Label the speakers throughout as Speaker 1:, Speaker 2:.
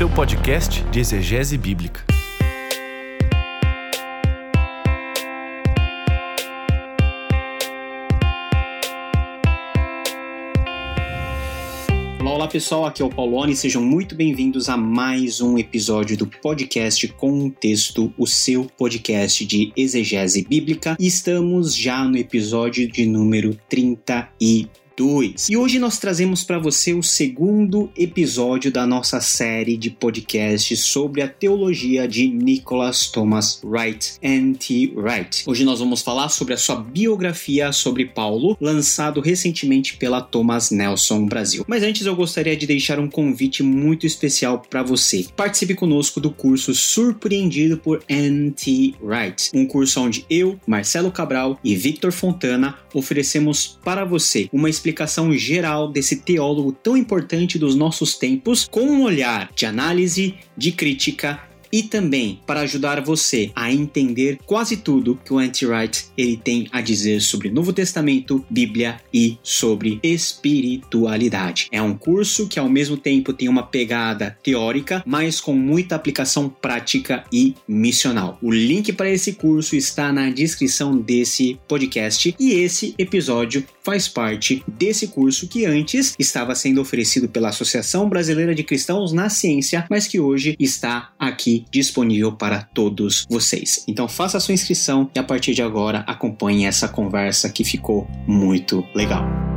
Speaker 1: seu podcast de exegese bíblica.
Speaker 2: Olá, olá pessoal, aqui é o Paulone, sejam muito bem-vindos a mais um episódio do podcast Contexto, o seu podcast de exegese bíblica. Estamos já no episódio de número 32. 2. E hoje nós trazemos para você o segundo episódio da nossa série de podcasts sobre a teologia de Nicholas Thomas Wright, N.T. Wright. Hoje nós vamos falar sobre a sua biografia sobre Paulo, lançado recentemente pela Thomas Nelson Brasil. Mas antes eu gostaria de deixar um convite muito especial para você. Participe conosco do curso Surpreendido por N.T. Wright, um curso onde eu, Marcelo Cabral e Victor Fontana oferecemos para você uma explicação explicação geral desse teólogo tão importante dos nossos tempos, com um olhar de análise, de crítica e também para ajudar você a entender quase tudo que o Anti-Wright ele tem a dizer sobre Novo Testamento, Bíblia e sobre espiritualidade. É um curso que ao mesmo tempo tem uma pegada teórica, mas com muita aplicação prática e missional. O link para esse curso está na descrição desse podcast e esse episódio faz parte desse curso que antes estava sendo oferecido pela Associação Brasileira de Cristãos na Ciência, mas que hoje está aqui disponível para todos vocês. Então faça a sua inscrição e a partir de agora acompanhe essa conversa que ficou muito legal.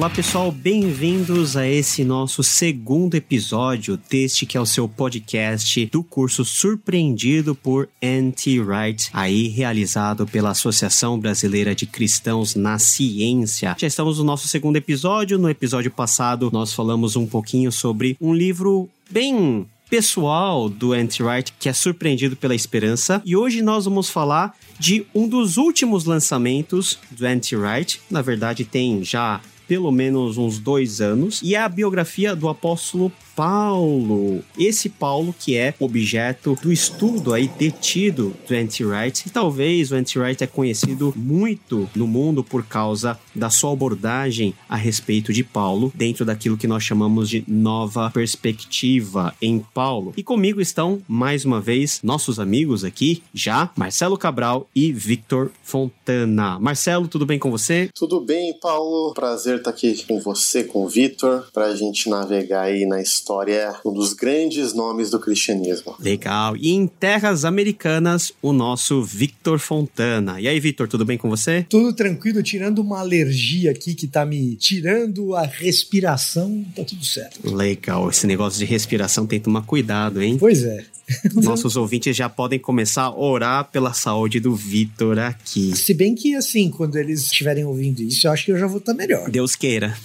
Speaker 2: Olá pessoal, bem-vindos a esse nosso segundo episódio deste que é o seu podcast do curso Surpreendido por N.T. Wright, aí realizado pela Associação Brasileira de Cristãos na Ciência. Já estamos no nosso segundo episódio. No episódio passado nós falamos um pouquinho sobre um livro bem pessoal do Anti-Wright que é surpreendido pela esperança. E hoje nós vamos falar de um dos últimos lançamentos do Anti-Wright. Na verdade, tem já pelo menos uns dois anos, e é a biografia do apóstolo Paulo. Esse Paulo que é objeto do estudo aí detido do Anti-Wright. E talvez o Anti-Wright é conhecido muito no mundo por causa da sua abordagem a respeito de Paulo, dentro daquilo que nós chamamos de nova perspectiva em Paulo. E comigo estão, mais uma vez, nossos amigos aqui, já, Marcelo Cabral e Victor Fontana. Marcelo, tudo bem com você?
Speaker 3: Tudo bem, Paulo. Prazer estar aqui com você, com o Victor, para a gente navegar aí na história história, um dos grandes nomes do cristianismo.
Speaker 2: Legal. E em terras americanas, o nosso Victor Fontana. E aí, Victor, tudo bem com você?
Speaker 4: Tudo tranquilo, tirando uma alergia aqui que tá me tirando a respiração, tá tudo certo.
Speaker 2: Legal. Esse negócio de respiração tem que tomar cuidado, hein?
Speaker 4: Pois é.
Speaker 2: Nossos ouvintes já podem começar a orar pela saúde do Vitor aqui.
Speaker 4: Se bem que, assim, quando eles estiverem ouvindo isso, eu acho que eu já vou estar melhor.
Speaker 2: Deus queira.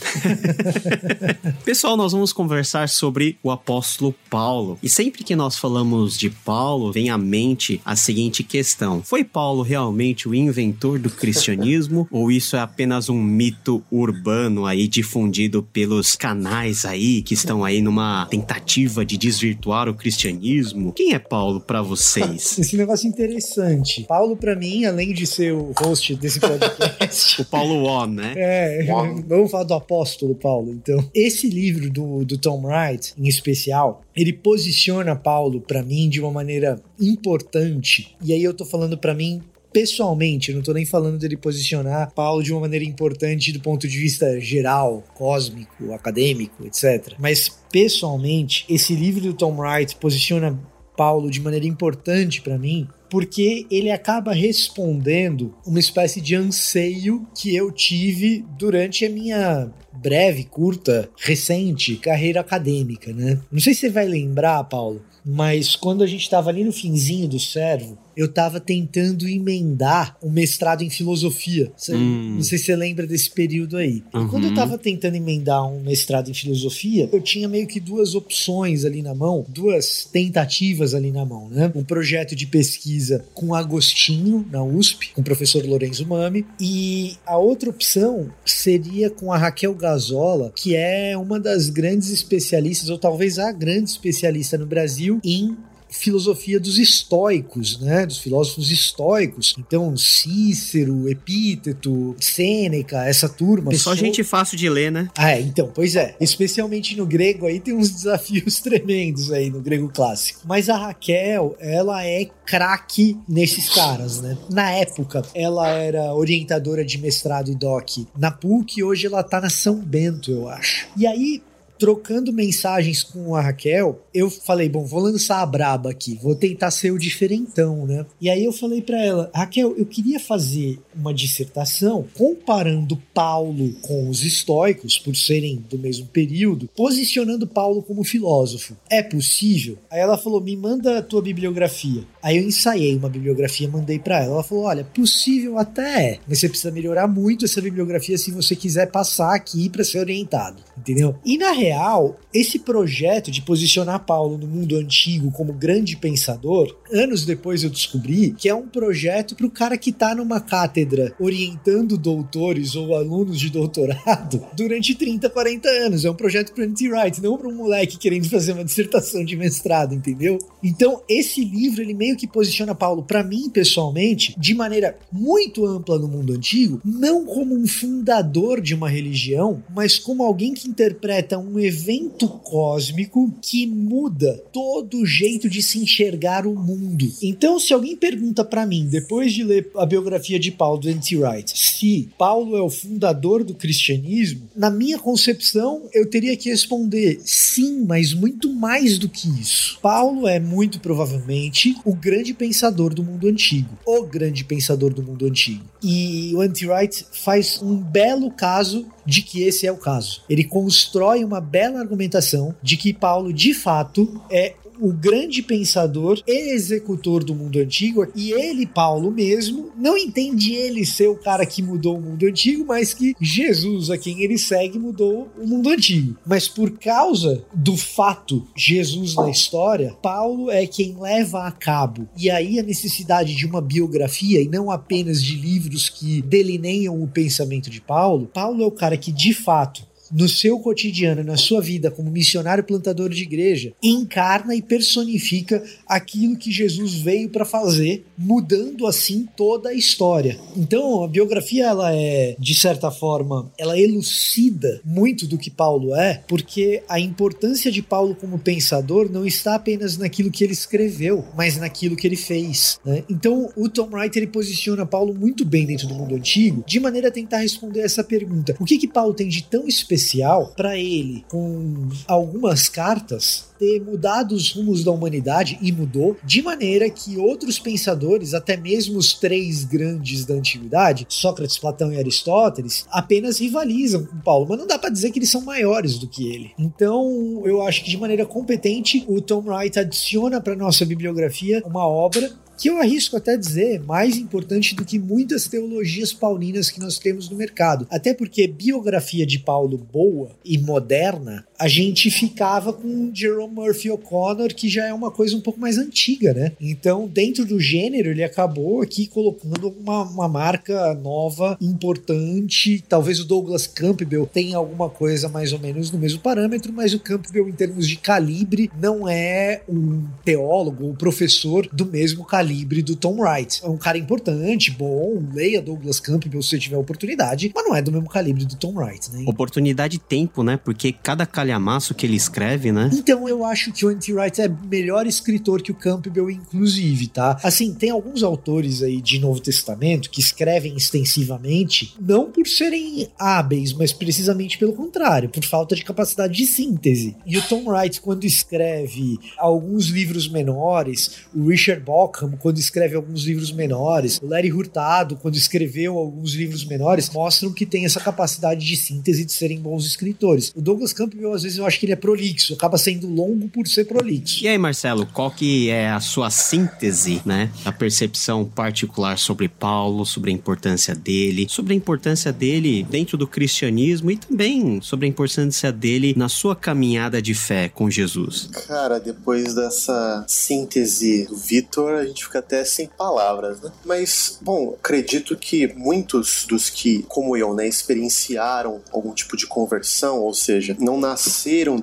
Speaker 2: Pessoal, nós vamos conversar sobre o apóstolo Paulo. E sempre que nós falamos de Paulo, vem à mente a seguinte questão: Foi Paulo realmente o inventor do cristianismo? ou isso é apenas um mito urbano aí difundido pelos canais aí que estão aí numa tentativa de desvirtuar o cristianismo? Quem é Paulo para vocês?
Speaker 4: Esse negócio interessante. Paulo, para mim, além de ser o host desse podcast.
Speaker 2: o Paulo On, né?
Speaker 4: É, vamos falar do apóstolo Paulo. Então, esse livro do, do Tom Wright, em especial, ele posiciona Paulo para mim de uma maneira importante. E aí eu tô falando para mim pessoalmente, eu não tô nem falando dele posicionar Paulo de uma maneira importante do ponto de vista geral, cósmico, acadêmico, etc. Mas pessoalmente, esse livro do Tom Wright posiciona Paulo de maneira importante para mim, porque ele acaba respondendo uma espécie de anseio que eu tive durante a minha breve, curta, recente carreira acadêmica, né? Não sei se você vai lembrar, Paulo, mas quando a gente estava ali no finzinho do servo, eu tava tentando emendar um mestrado em filosofia. Cê, hum. Não sei se você lembra desse período aí. Uhum. Quando eu tava tentando emendar um mestrado em filosofia, eu tinha meio que duas opções ali na mão, duas tentativas ali na mão, né? Um projeto de pesquisa com Agostinho na USP, com o professor Lorenzo Mami, e a outra opção seria com a Raquel Gazola, que é uma das grandes especialistas, ou talvez a grande especialista no Brasil em filosofia dos estoicos, né? Dos filósofos estoicos. Então, Cícero, Epíteto, Sêneca, essa turma.
Speaker 2: É só gente fácil de ler, né?
Speaker 4: Ah, é, então, pois é. Especialmente no grego aí tem uns desafios tremendos aí no grego clássico. Mas a Raquel, ela é craque nesses caras, né? Na época, ela era orientadora de mestrado e doc na PUC, hoje ela tá na São Bento, eu acho. E aí, trocando mensagens com a Raquel, eu falei, bom, vou lançar a braba aqui, vou tentar ser o diferentão, né? E aí eu falei para ela, Raquel, eu queria fazer uma dissertação comparando Paulo com os estoicos, por serem do mesmo período, posicionando Paulo como filósofo. É possível? Aí ela falou, me manda a tua bibliografia. Aí eu ensaiei uma bibliografia, mandei para ela. Ela falou, olha, possível até é, mas você precisa melhorar muito essa bibliografia se você quiser passar aqui para ser orientado, entendeu? E na real, esse projeto de posicionar Paulo no mundo antigo como grande pensador, anos depois eu descobri que é um projeto para o cara que está numa cátedra orientando doutores ou alunos de doutorado durante 30, 40 anos. É um projeto para anti-write, não para um moleque querendo fazer uma dissertação de mestrado, entendeu? Então, esse livro ele meio que posiciona Paulo para mim pessoalmente de maneira muito ampla no mundo antigo, não como um fundador de uma religião, mas como alguém que interpreta um evento cósmico que muda todo o jeito de se enxergar o mundo. Então, se alguém pergunta para mim, depois de ler a biografia de Paulo do N.T. Wright, se Paulo é o fundador do cristianismo, na minha concepção, eu teria que responder sim, mas muito mais do que isso. Paulo é muito provavelmente o grande pensador do mundo antigo, o grande pensador do mundo antigo. E o N.T. Wright faz um belo caso de que esse é o caso. Ele constrói uma bela argumentação de que Paulo, de fato, é o grande pensador e executor do mundo antigo, e ele, Paulo mesmo, não entende ele ser o cara que mudou o mundo antigo, mas que Jesus, a quem ele segue, mudou o mundo antigo. Mas por causa do fato Jesus na história, Paulo é quem leva a cabo. E aí a necessidade de uma biografia e não apenas de livros que delineiam o pensamento de Paulo, Paulo é o cara que de fato no seu cotidiano, na sua vida como missionário plantador de igreja, encarna e personifica aquilo que Jesus veio para fazer, mudando assim toda a história. Então, a biografia ela é, de certa forma, ela elucida muito do que Paulo é, porque a importância de Paulo como pensador não está apenas naquilo que ele escreveu, mas naquilo que ele fez. Né? Então, o Tom Wright ele posiciona Paulo muito bem dentro do mundo antigo, de maneira a tentar responder essa pergunta: o que que Paulo tem de tão especial especial para ele, com algumas cartas, ter mudado os rumos da humanidade e mudou, de maneira que outros pensadores, até mesmo os três grandes da antiguidade, Sócrates, Platão e Aristóteles, apenas rivalizam com Paulo, mas não dá para dizer que eles são maiores do que ele. Então, eu acho que de maneira competente, o Tom Wright adiciona para nossa bibliografia uma obra que eu arrisco até dizer mais importante do que muitas teologias paulinas que nós temos no mercado. Até porque biografia de Paulo boa e moderna, a gente ficava com Jerome Murphy O'Connor, que já é uma coisa um pouco mais antiga, né? Então, dentro do gênero, ele acabou aqui colocando uma, uma marca nova, importante. Talvez o Douglas Campbell tenha alguma coisa mais ou menos no mesmo parâmetro, mas o Campbell, em termos de calibre, não é um teólogo ou professor do mesmo calibre calibre do Tom Wright. É um cara importante, bom, leia Douglas Campbell se você tiver oportunidade, mas não é do mesmo calibre do Tom Wright, né?
Speaker 2: Oportunidade e tempo, né? Porque cada calhamaço que ele escreve, né?
Speaker 4: Então eu acho que o Anti Wright é melhor escritor que o Campbell, inclusive, tá? Assim, tem alguns autores aí de Novo Testamento que escrevem extensivamente, não por serem hábeis, mas precisamente pelo contrário, por falta de capacidade de síntese. E o Tom Wright, quando escreve alguns livros menores, o Richard Bockham, quando escreve alguns livros menores, o Larry Hurtado, quando escreveu alguns livros menores, mostram que tem essa capacidade de síntese de serem bons escritores. O Douglas Campbell às vezes eu acho que ele é prolixo, acaba sendo longo por ser prolixo.
Speaker 2: E aí, Marcelo, qual que é a sua síntese, né? A percepção particular sobre Paulo, sobre a importância dele, sobre a importância dele dentro do cristianismo e também sobre a importância dele na sua caminhada de fé com Jesus.
Speaker 3: Cara, depois dessa síntese do Vitor, a gente fica até sem palavras, né? Mas, bom, acredito que muitos dos que, como eu, né, experienciaram algum tipo de conversão, ou seja, não nasceram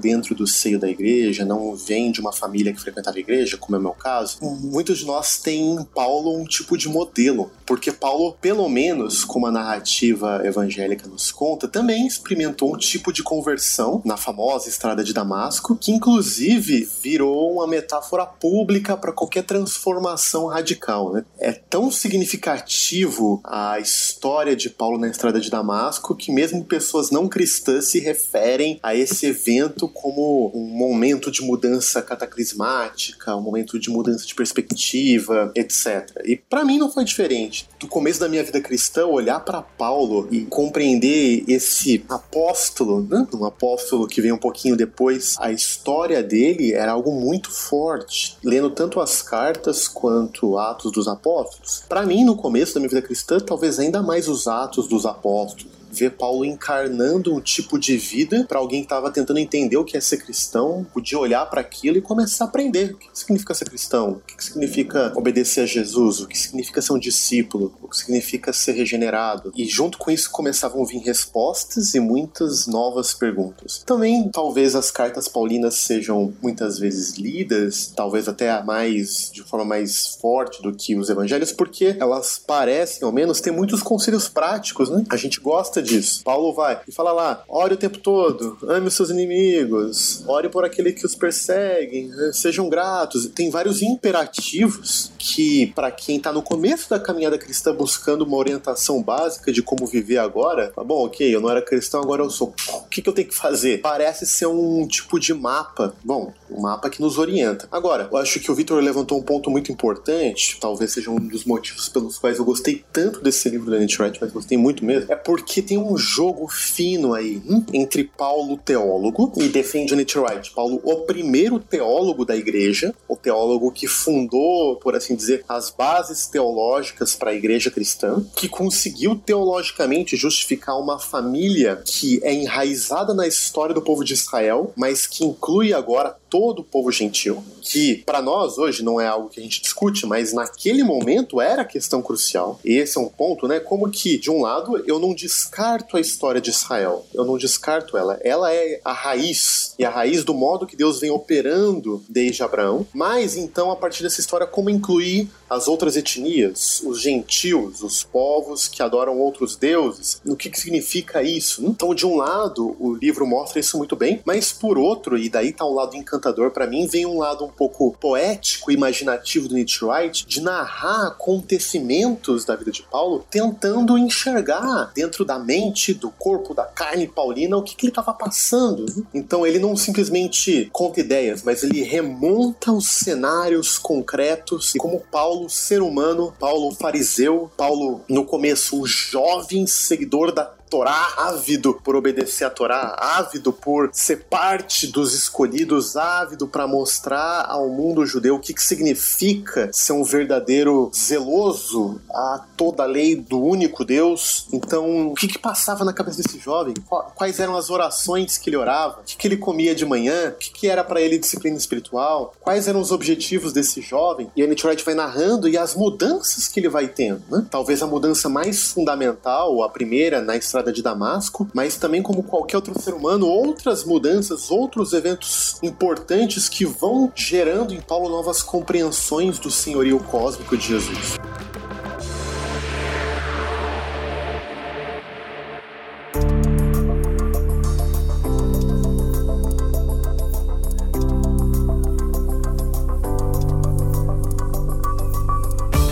Speaker 3: dentro do seio da igreja, não vêm de uma família que frequentava a igreja, como é o meu caso, muitos de nós têm em Paulo um tipo de modelo, porque Paulo, pelo menos, como a narrativa evangélica nos conta, também experimentou um tipo de conversão na famosa estrada de Damasco, que inclusive virou uma metáfora pública para qualquer transformação radical. Né? É tão significativo a história de Paulo na estrada de Damasco que mesmo pessoas não cristãs se referem a esse evento como um momento de mudança cataclismática, um momento de mudança de perspectiva, etc. E para mim não foi diferente. Do começo da minha vida cristã, olhar para Paulo e compreender esse apóstolo, né? um apóstolo que vem um pouquinho depois, a história dele era algo muito forte. Lendo tanto as cartas quanto Atos dos Apóstolos. Para mim, no começo da minha vida cristã, talvez ainda mais os Atos dos Apóstolos ver Paulo encarnando um tipo de vida para alguém que estava tentando entender o que é ser cristão, podia olhar para aquilo e começar a aprender o que significa ser cristão, o que significa obedecer a Jesus, o que significa ser um discípulo, o que significa ser regenerado. E junto com isso começavam a vir respostas e muitas novas perguntas. Também, talvez as cartas paulinas sejam muitas vezes lidas, talvez até mais de forma mais forte do que os evangelhos, porque elas parecem, ao menos, ter muitos conselhos práticos, né? A gente gosta disso. Paulo vai e fala lá: ore o tempo todo, ame os seus inimigos, ore por aquele que os perseguem, né? sejam gratos. Tem vários imperativos que, para quem tá no começo da caminhada cristã buscando uma orientação básica de como viver agora, tá bom, ok, eu não era cristão, agora eu sou. O que, que eu tenho que fazer? Parece ser um tipo de mapa. Bom, um mapa que nos orienta. Agora, eu acho que o Victor levantou um ponto muito importante, talvez seja um dos motivos pelos quais eu gostei tanto desse livro da Nietzsche Wright, mas gostei muito mesmo, é porque tem um jogo fino aí hum, entre Paulo, teólogo, e defende Nietzsche Wright. Paulo, o primeiro teólogo da igreja, o teólogo que fundou, por assim dizer, as bases teológicas para a igreja cristã, que conseguiu teologicamente justificar uma família que é enraizada na história do povo de Israel, mas que inclui agora todo o povo gentil, que para nós hoje não é algo que a gente discute, mas naquele momento era questão crucial. E esse é um ponto, né? Como que, de um lado, eu não descarto a história de Israel, eu não descarto ela. Ela é a raiz, e a raiz do modo que Deus vem operando desde Abraão. Mas então, a partir dessa história, como incluir as outras etnias, os gentios, os povos que adoram outros deuses? O que, que significa isso? Então, de um lado, o livro mostra isso muito bem, mas por outro, e daí tá o lado encantador encantador para mim vem um lado um pouco poético e imaginativo do Nietzsche Wright de narrar acontecimentos da vida de Paulo, tentando enxergar dentro da mente, do corpo, da carne paulina o que, que ele estava passando. Então ele não simplesmente conta ideias, mas ele remonta os cenários concretos e como Paulo, ser humano, Paulo fariseu, Paulo no começo o jovem seguidor da Torá, ávido por obedecer a Torá, ávido por ser parte dos escolhidos, ávido para mostrar ao mundo judeu o que, que significa ser um verdadeiro zeloso a toda a lei do único Deus. Então, o que, que passava na cabeça desse jovem? Quais eram as orações que ele orava? O que, que ele comia de manhã? O que, que era para ele disciplina espiritual? Quais eram os objetivos desse jovem? E a Wright vai narrando e as mudanças que ele vai tendo. Né? Talvez a mudança mais fundamental, a primeira na estrada estrada de Damasco, mas também como qualquer outro ser humano, outras mudanças, outros eventos importantes que vão gerando em Paulo novas compreensões do senhorio cósmico de Jesus.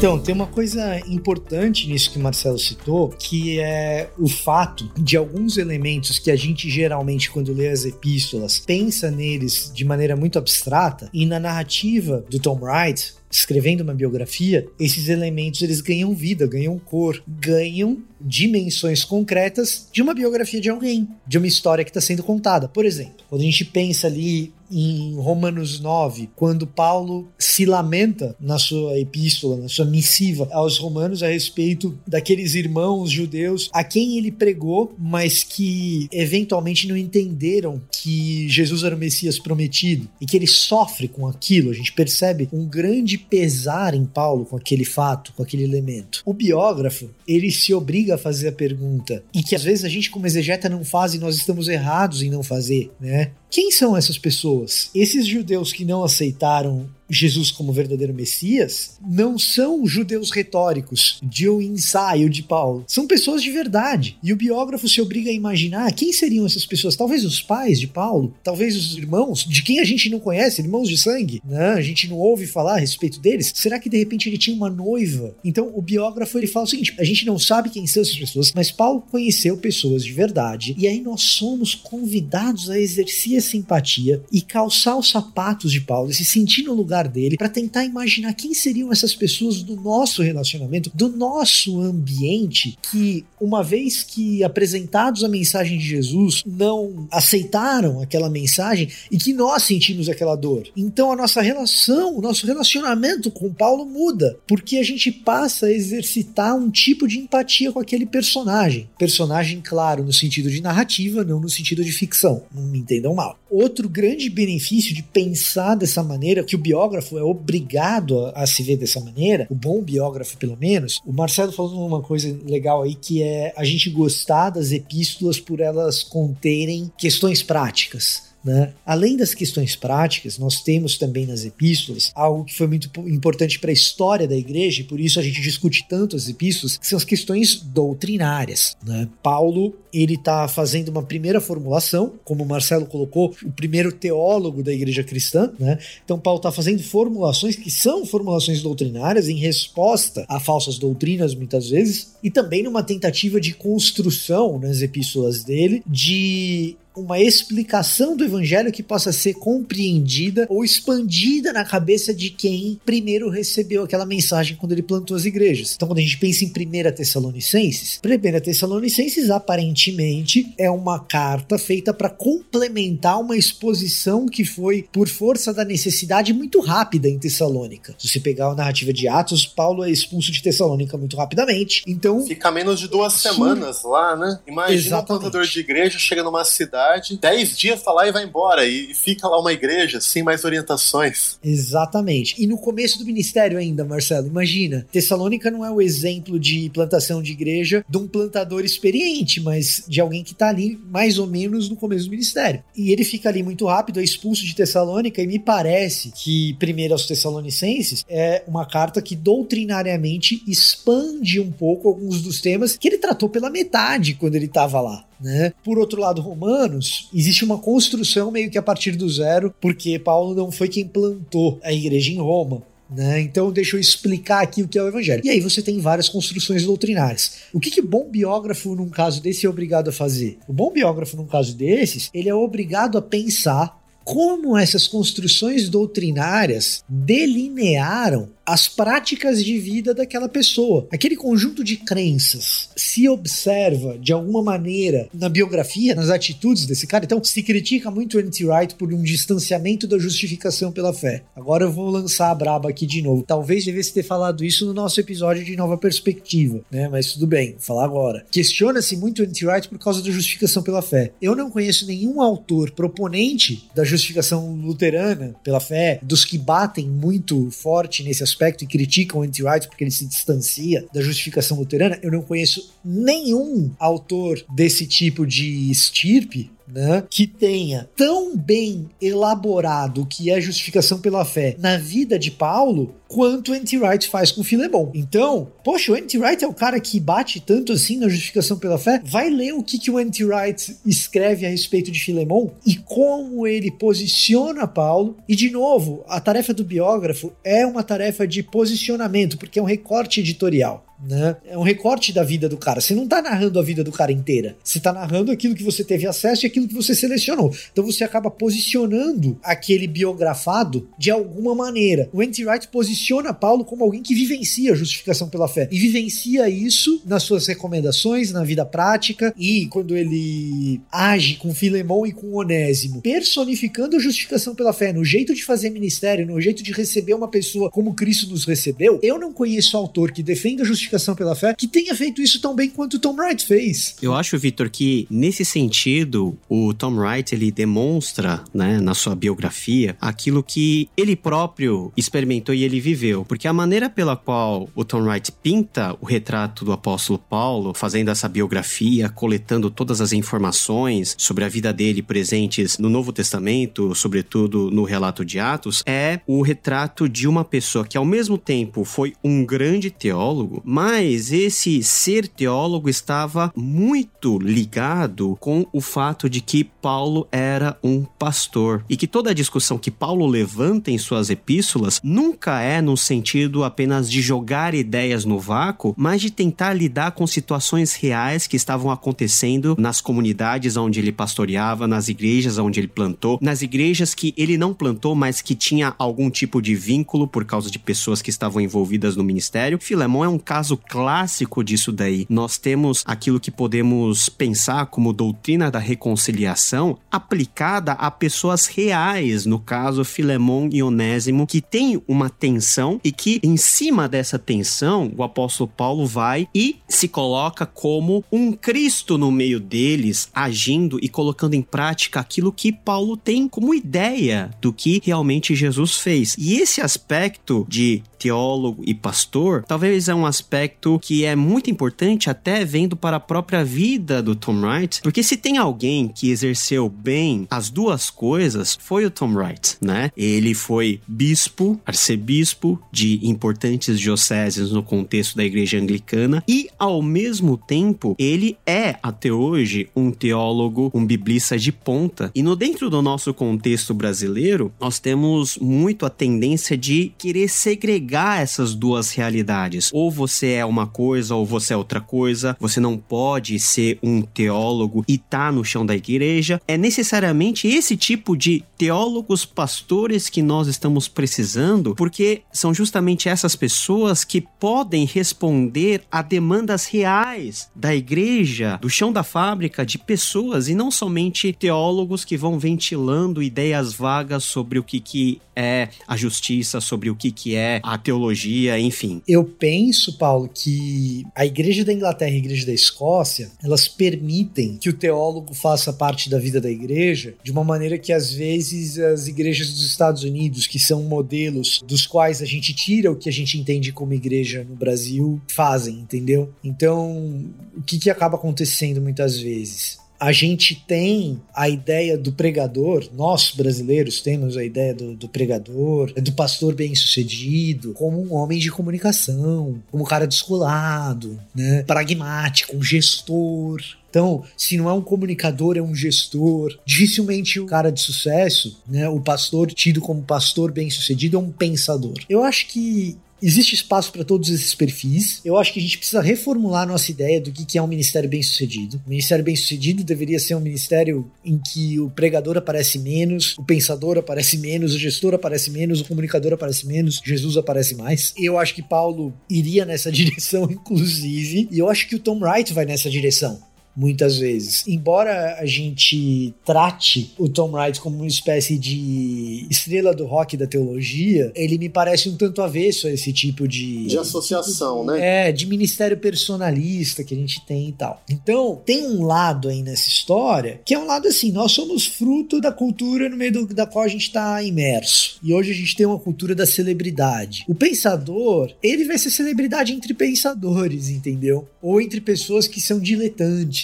Speaker 4: Então, tem uma coisa importante nisso que o Marcelo citou, que é o fato de alguns elementos que a gente geralmente, quando lê as epístolas, pensa neles de maneira muito abstrata, e na narrativa do Tom Wright, escrevendo uma biografia, esses elementos eles ganham vida, ganham cor, ganham dimensões concretas de uma biografia de alguém, de uma história que está sendo contada. Por exemplo, quando a gente pensa ali em Romanos 9, quando Paulo se lamenta na sua epístola, na sua missiva aos romanos a respeito daqueles irmãos judeus a quem ele pregou, mas que eventualmente não entenderam que Jesus era o Messias prometido e que ele sofre com aquilo. A gente percebe um grande pesar em Paulo com aquele fato, com aquele elemento. O biógrafo, ele se obriga a fazer a pergunta e que às vezes a gente como exegeta não faz e nós estamos errados em não fazer, né? Quem são essas pessoas? Esses judeus que não aceitaram Jesus como verdadeiro Messias não são judeus retóricos de um ensaio de Paulo. São pessoas de verdade. E o biógrafo se obriga a imaginar quem seriam essas pessoas. Talvez os pais de Paulo, talvez os irmãos, de quem a gente não conhece, irmãos de sangue, né? A gente não ouve falar a respeito deles. Será que de repente ele tinha uma noiva? Então o biógrafo ele fala o seguinte: a gente não sabe quem são essas pessoas, mas Paulo conheceu pessoas de verdade. E aí nós somos convidados a exercer a simpatia e calçar os sapatos de Paulo, se sentir no lugar dele para tentar imaginar quem seriam essas pessoas do nosso relacionamento, do nosso ambiente, que uma vez que apresentados a mensagem de Jesus não aceitaram aquela mensagem e que nós sentimos aquela dor. Então a nossa relação, o nosso relacionamento com Paulo muda, porque a gente passa a exercitar um tipo de empatia com aquele personagem. Personagem, claro, no sentido de narrativa, não no sentido de ficção. Não me entendam mal. Outro grande benefício de pensar dessa maneira, que o biógrafo é obrigado a, a, se ver dessa maneira, o bom biógrafo pelo menos, o Marcelo falou uma coisa legal aí que é a gente gostar das epístolas por elas conterem questões práticas. Né? Além das questões práticas, nós temos também nas epístolas algo que foi muito importante para a história da igreja, e por isso a gente discute tanto as epístolas, que são as questões doutrinárias. Né? Paulo ele está fazendo uma primeira formulação, como o Marcelo colocou, o primeiro teólogo da igreja cristã. Né? Então, Paulo está fazendo formulações que são formulações doutrinárias em resposta a falsas doutrinas, muitas vezes, e também numa tentativa de construção nas epístolas dele de uma explicação do evangelho que possa ser compreendida ou expandida na cabeça de quem primeiro recebeu aquela mensagem quando ele plantou as igrejas. Então, quando a gente pensa em 1 Tessalonicenses, 1 Tessalonicenses aparentemente é uma carta feita para complementar uma exposição que foi por força da necessidade muito rápida em Tessalônica. Se você pegar a narrativa de Atos, Paulo é expulso de Tessalônica muito rapidamente. Então,
Speaker 3: fica menos de duas semanas lá, né? Imagina Exatamente. um plantador de igreja chega numa cidade cidade, 10 dias tá lá e vai embora. E fica lá uma igreja sem mais orientações.
Speaker 4: Exatamente. E no começo do ministério ainda, Marcelo, imagina, Tessalônica não é o exemplo de plantação de igreja de um plantador experiente, mas de alguém que tá ali mais ou menos no começo do ministério. E ele fica ali muito rápido, é expulso de Tessalônica, e me parece que, primeiro aos Tessalonicenses, é uma carta que doutrinariamente expande um pouco alguns dos temas que ele tratou pela metade quando ele estava lá. Né? Por outro lado, Romanos, existe uma construção meio que a partir do zero, porque Paulo não foi quem plantou a igreja em Roma. Né? Então, deixa eu explicar aqui o que é o evangelho. E aí você tem várias construções doutrinárias. O que, que bom biógrafo, num caso desse, é obrigado a fazer? O bom biógrafo, num caso desses, ele é obrigado a pensar como essas construções doutrinárias delinearam as práticas de vida daquela pessoa. Aquele conjunto de crenças se observa de alguma maneira na biografia, nas atitudes desse cara. Então, se critica muito o N.T. Wright por um distanciamento da justificação pela fé. Agora eu vou lançar a braba aqui de novo. Talvez devesse ter falado isso no nosso episódio de Nova Perspectiva, né? Mas tudo bem, vou falar agora. Questiona-se muito o N.T. Wright por causa da justificação pela fé. Eu não conheço nenhum autor proponente da justificação luterana pela fé, dos que batem muito forte nesse aspecto aspecto e criticam o anti-right porque ele se distancia da justificação luterana, eu não conheço nenhum autor desse tipo de estirpe né, que tenha tão bem elaborado o que é justificação pela fé na vida de Paulo quanto o Anti-Wright faz com Filemon. Então, poxa, o Anti-Wright é o cara que bate tanto assim na justificação pela fé. Vai ler o que, que o Anti-Wright escreve a respeito de Filemon e como ele posiciona Paulo. E, de novo, a tarefa do biógrafo é uma tarefa de posicionamento, porque é um recorte editorial. Né? É um recorte da vida do cara. Você não tá narrando a vida do cara inteira. Você tá narrando aquilo que você teve acesso e aquilo que você selecionou. Então você acaba posicionando aquele biografado de alguma maneira. O N.T. Wright posiciona Paulo como alguém que vivencia a justificação pela fé e vivencia isso nas suas recomendações, na vida prática e quando ele age com Filemão e com Onésimo, personificando a justificação pela fé, no jeito de fazer ministério, no jeito de receber uma pessoa como Cristo nos recebeu. Eu não conheço autor que defenda a justificação pela fé que tenha feito isso tão bem quanto Tom Wright fez.
Speaker 2: Eu acho, Victor, que nesse sentido, o Tom Wright ele demonstra, né, na sua biografia, aquilo que ele próprio experimentou e ele viveu. Porque a maneira pela qual o Tom Wright pinta o retrato do apóstolo Paulo, fazendo essa biografia, coletando todas as informações sobre a vida dele presentes no Novo Testamento, sobretudo no relato de Atos, é o retrato de uma pessoa que ao mesmo tempo foi um grande teólogo, mas esse ser teólogo estava muito ligado com o fato de que Paulo era um pastor e que toda a discussão que Paulo levanta em suas epístolas nunca é no sentido apenas de jogar ideias no vácuo, mas de tentar lidar com situações reais que estavam acontecendo nas comunidades onde ele pastoreava, nas igrejas onde ele plantou, nas igrejas que ele não plantou, mas que tinha algum tipo de vínculo por causa de pessoas que estavam envolvidas no ministério. Filemão é um caso clássico disso daí. Nós temos aquilo que podemos pensar como doutrina da reconciliação aplicada a pessoas reais, no caso Filemão e Onésimo, que tem uma tensão e que em cima dessa tensão o apóstolo Paulo vai e se coloca como um Cristo no meio deles, agindo e colocando em prática aquilo que Paulo tem como ideia do que realmente Jesus fez. E esse aspecto de teólogo e pastor, talvez é um aspecto que é muito importante até vendo para a própria vida do Tom Wright, porque se tem alguém que exerceu bem as duas coisas, foi o Tom Wright, né? Ele foi bispo, arcebispo de importantes dioceses no contexto da igreja anglicana e ao mesmo tempo ele é até hoje um teólogo, um biblista de ponta. E no dentro do nosso contexto brasileiro, nós temos muito a tendência de querer segregar negar essas duas realidades. Ou você é uma coisa ou você é outra coisa. Você não pode ser um teólogo e tá no chão da igreja. É necessariamente esse tipo de teólogos pastores que nós estamos precisando, porque são justamente essas pessoas que podem responder a demandas reais da igreja, do chão da fábrica, de pessoas e não somente teólogos que vão ventilando ideias vagas sobre o que, que é a justiça, sobre o que, que é a teologia, enfim.
Speaker 4: Eu penso, Paulo, que a Igreja da Inglaterra e a Igreja da Escócia, elas permitem que o teólogo faça parte da vida da igreja de uma maneira que às vezes as igrejas dos Estados Unidos, que são modelos dos quais a gente tira o que a gente entende como igreja no Brasil, fazem, entendeu? Então, o que, que acaba acontecendo muitas vezes? A gente tem a ideia do pregador, nós brasileiros temos a ideia do, do pregador, do pastor bem-sucedido, como um homem de comunicação, como um cara descolado, né, pragmático, um gestor, então, se não é um comunicador, é um gestor. Dificilmente o cara de sucesso, né, o pastor tido como pastor bem-sucedido, é um pensador. Eu acho que Existe espaço para todos esses perfis. Eu acho que a gente precisa reformular nossa ideia do que é um ministério bem-sucedido. O ministério bem-sucedido deveria ser um ministério em que o pregador aparece menos, o pensador aparece menos, o gestor aparece menos, o comunicador aparece menos, Jesus aparece mais. Eu acho que Paulo iria nessa direção, inclusive, e eu acho que o Tom Wright vai nessa direção muitas vezes. Embora a gente trate o Tom Wright como uma espécie de estrela do rock da teologia, ele me parece um tanto avesso a esse tipo de.
Speaker 3: De associação, né?
Speaker 4: É, de ministério personalista que a gente tem e tal. Então, tem um lado aí nessa história que é um lado assim: nós somos fruto da cultura no meio do, da qual a gente está imerso. E hoje a gente tem uma cultura da celebridade. O pensador, ele vai ser celebridade entre pensadores, entendeu? Ou entre pessoas que são diletantes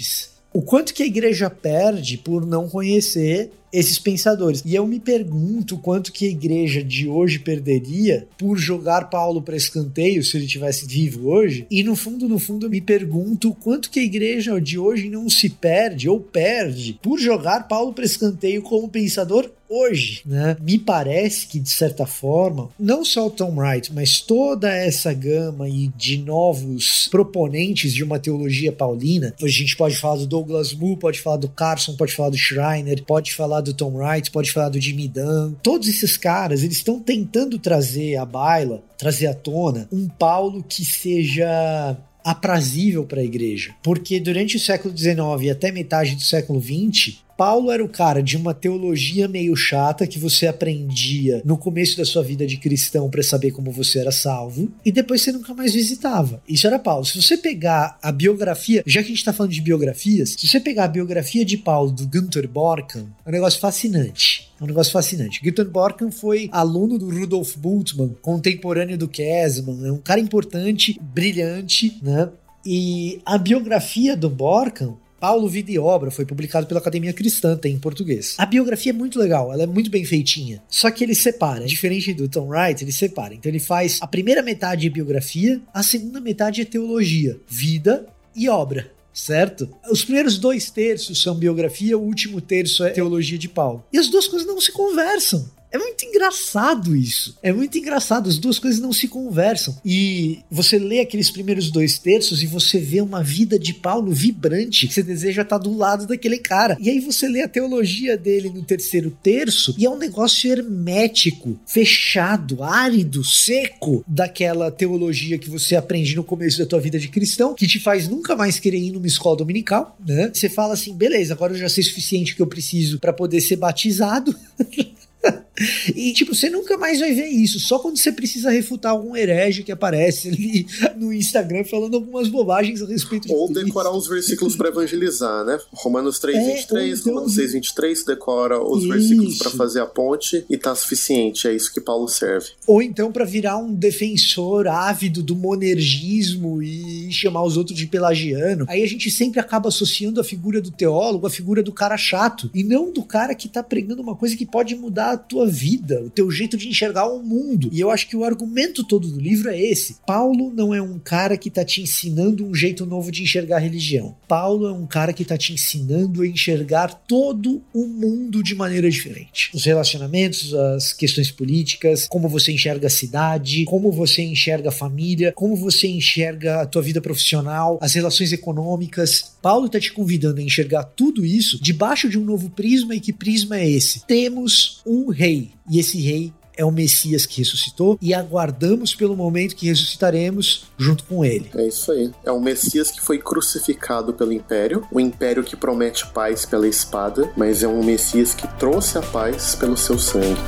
Speaker 4: o quanto que a igreja perde por não conhecer esses pensadores. E eu me pergunto quanto que a igreja de hoje perderia por jogar Paulo para escanteio se ele tivesse vivo hoje. E no fundo, no fundo, eu me pergunto quanto que a igreja de hoje não se perde ou perde por jogar Paulo para escanteio como pensador hoje, né? Me parece que, de certa forma, não só o Tom Wright, mas toda essa gama e de novos proponentes de uma teologia paulina, a gente pode falar do Douglas Moo, pode falar do Carson, pode falar do Schreiner, pode falar do Tom Wright, pode falar do Jimmy Dunn. Todos esses caras, eles estão tentando trazer à baila, trazer à tona, um Paulo que seja aprazível para a igreja. Porque durante o século XIX e até metade do século XX, Paulo era o cara de uma teologia meio chata que você aprendia no começo da sua vida de cristão para saber como você era salvo e depois você nunca mais visitava. Isso era Paulo. Se você pegar a biografia, já que a gente tá falando de biografias, se você pegar a biografia de Paulo do Günther Borkan, é um negócio fascinante. É um negócio fascinante. Günther Borkan foi aluno do Rudolf Bultmann, contemporâneo do Kesman, é um cara importante, brilhante, né? E a biografia do Borkan Paulo Vida e Obra foi publicado pela Academia Cristã, tem em português. A biografia é muito legal, ela é muito bem feitinha. Só que ele separa, diferente do Tom Wright, ele separa. Então ele faz a primeira metade é biografia, a segunda metade é teologia, vida e obra certo? Os primeiros dois terços são biografia, o último terço é teologia de Paulo. E as duas coisas não se conversam. É muito engraçado isso. É muito engraçado. As duas coisas não se conversam. E você lê aqueles primeiros dois terços e você vê uma vida de Paulo vibrante. Você deseja estar do lado daquele cara. E aí você lê a teologia dele no terceiro terço e é um negócio hermético, fechado, árido, seco daquela teologia que você aprende no começo da tua vida de cristão, que te faz nunca mais querer ir numa escola dominical, né? Você fala assim, beleza, agora eu já sei o suficiente que eu preciso para poder ser batizado. e, tipo, você nunca mais vai ver isso. Só quando você precisa refutar algum herege que aparece ali no Instagram falando algumas bobagens a respeito de
Speaker 3: Ou decorar os versículos para evangelizar, né? Romanos 3, é, 23, então... Romanos 6, 23, decora os isso. versículos para fazer a ponte e tá suficiente. É isso que Paulo serve.
Speaker 4: Ou então para virar um defensor ávido do monergismo e chamar os outros de pelagiano. Aí a gente sempre acaba associando a figura do teólogo à figura do cara chato e não do cara que tá pregando uma coisa que pode mudar a tua vida, o teu jeito de enxergar o mundo. E eu acho que o argumento todo do livro é esse. Paulo não é um cara que tá te ensinando um jeito novo de enxergar a religião. Paulo é um cara que tá te ensinando a enxergar todo o mundo de maneira diferente. Os relacionamentos, as questões políticas, como você enxerga a cidade, como você enxerga a família, como você enxerga a tua vida profissional, as relações econômicas. Paulo está te convidando a enxergar tudo isso debaixo de um novo prisma e que prisma é esse? Temos um um rei, e esse rei é o Messias que ressuscitou e aguardamos pelo momento que ressuscitaremos junto com ele.
Speaker 3: É isso aí. É o Messias que foi crucificado pelo império, o império que promete paz pela espada, mas é um Messias que trouxe a paz pelo seu sangue.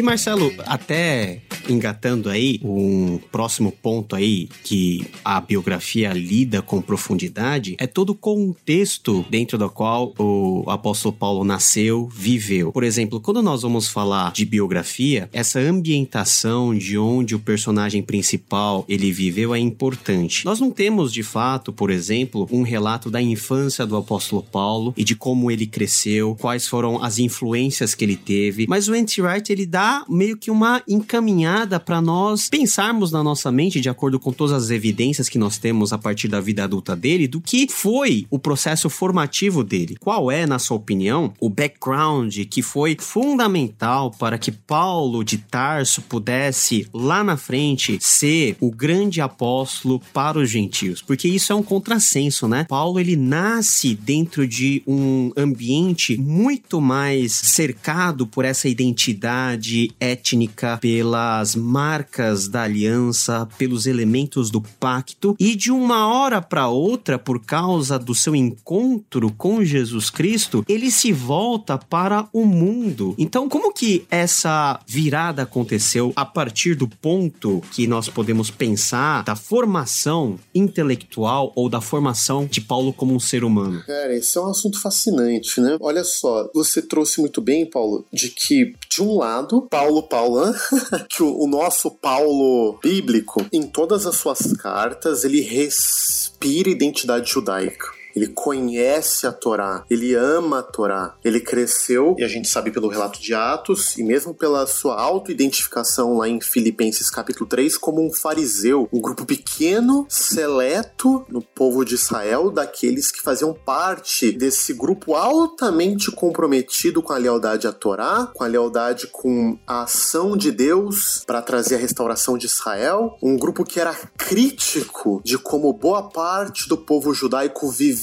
Speaker 2: E Marcelo, até engatando aí um próximo ponto aí que a biografia lida com profundidade é todo o contexto dentro do qual o apóstolo Paulo nasceu, viveu. Por exemplo, quando nós vamos falar de biografia, essa ambientação de onde o personagem principal ele viveu é importante. Nós não temos de fato, por exemplo, um relato da infância do apóstolo Paulo e de como ele cresceu, quais foram as influências que ele teve, mas o N.T. Wright ele dá meio que uma encaminhada para nós pensarmos na nossa mente, de acordo com todas as evidências que nós temos a partir da vida adulta dele, do que foi o processo formativo dele. Qual é, na sua opinião, o background que foi fundamental para que Paulo de Tarso pudesse lá na frente ser o grande apóstolo para os gentios? Porque isso é um contrassenso, né? Paulo ele nasce dentro de um ambiente muito mais cercado por essa identidade étnica, pelas pelas marcas da aliança, pelos elementos do pacto, e de uma hora para outra, por causa do seu encontro com Jesus Cristo, ele se volta para o mundo. Então, como que essa virada aconteceu a partir do ponto que nós podemos pensar da formação intelectual ou da formação de Paulo como um ser humano?
Speaker 3: Cara, esse é um assunto fascinante, né? Olha só, você trouxe muito bem, Paulo, de que, de um lado, Paulo Paulo, que o o nosso Paulo bíblico, em todas as suas cartas, ele respira identidade judaica ele conhece a Torá, ele ama a Torá, ele cresceu, e a gente sabe pelo relato de Atos, e mesmo pela sua auto-identificação lá em Filipenses capítulo 3, como um fariseu, um grupo pequeno, seleto no povo de Israel, daqueles que faziam parte desse grupo altamente comprometido com a lealdade à Torá, com a lealdade com a ação de Deus para trazer a restauração de Israel, um grupo que era crítico de como boa parte do povo judaico vivia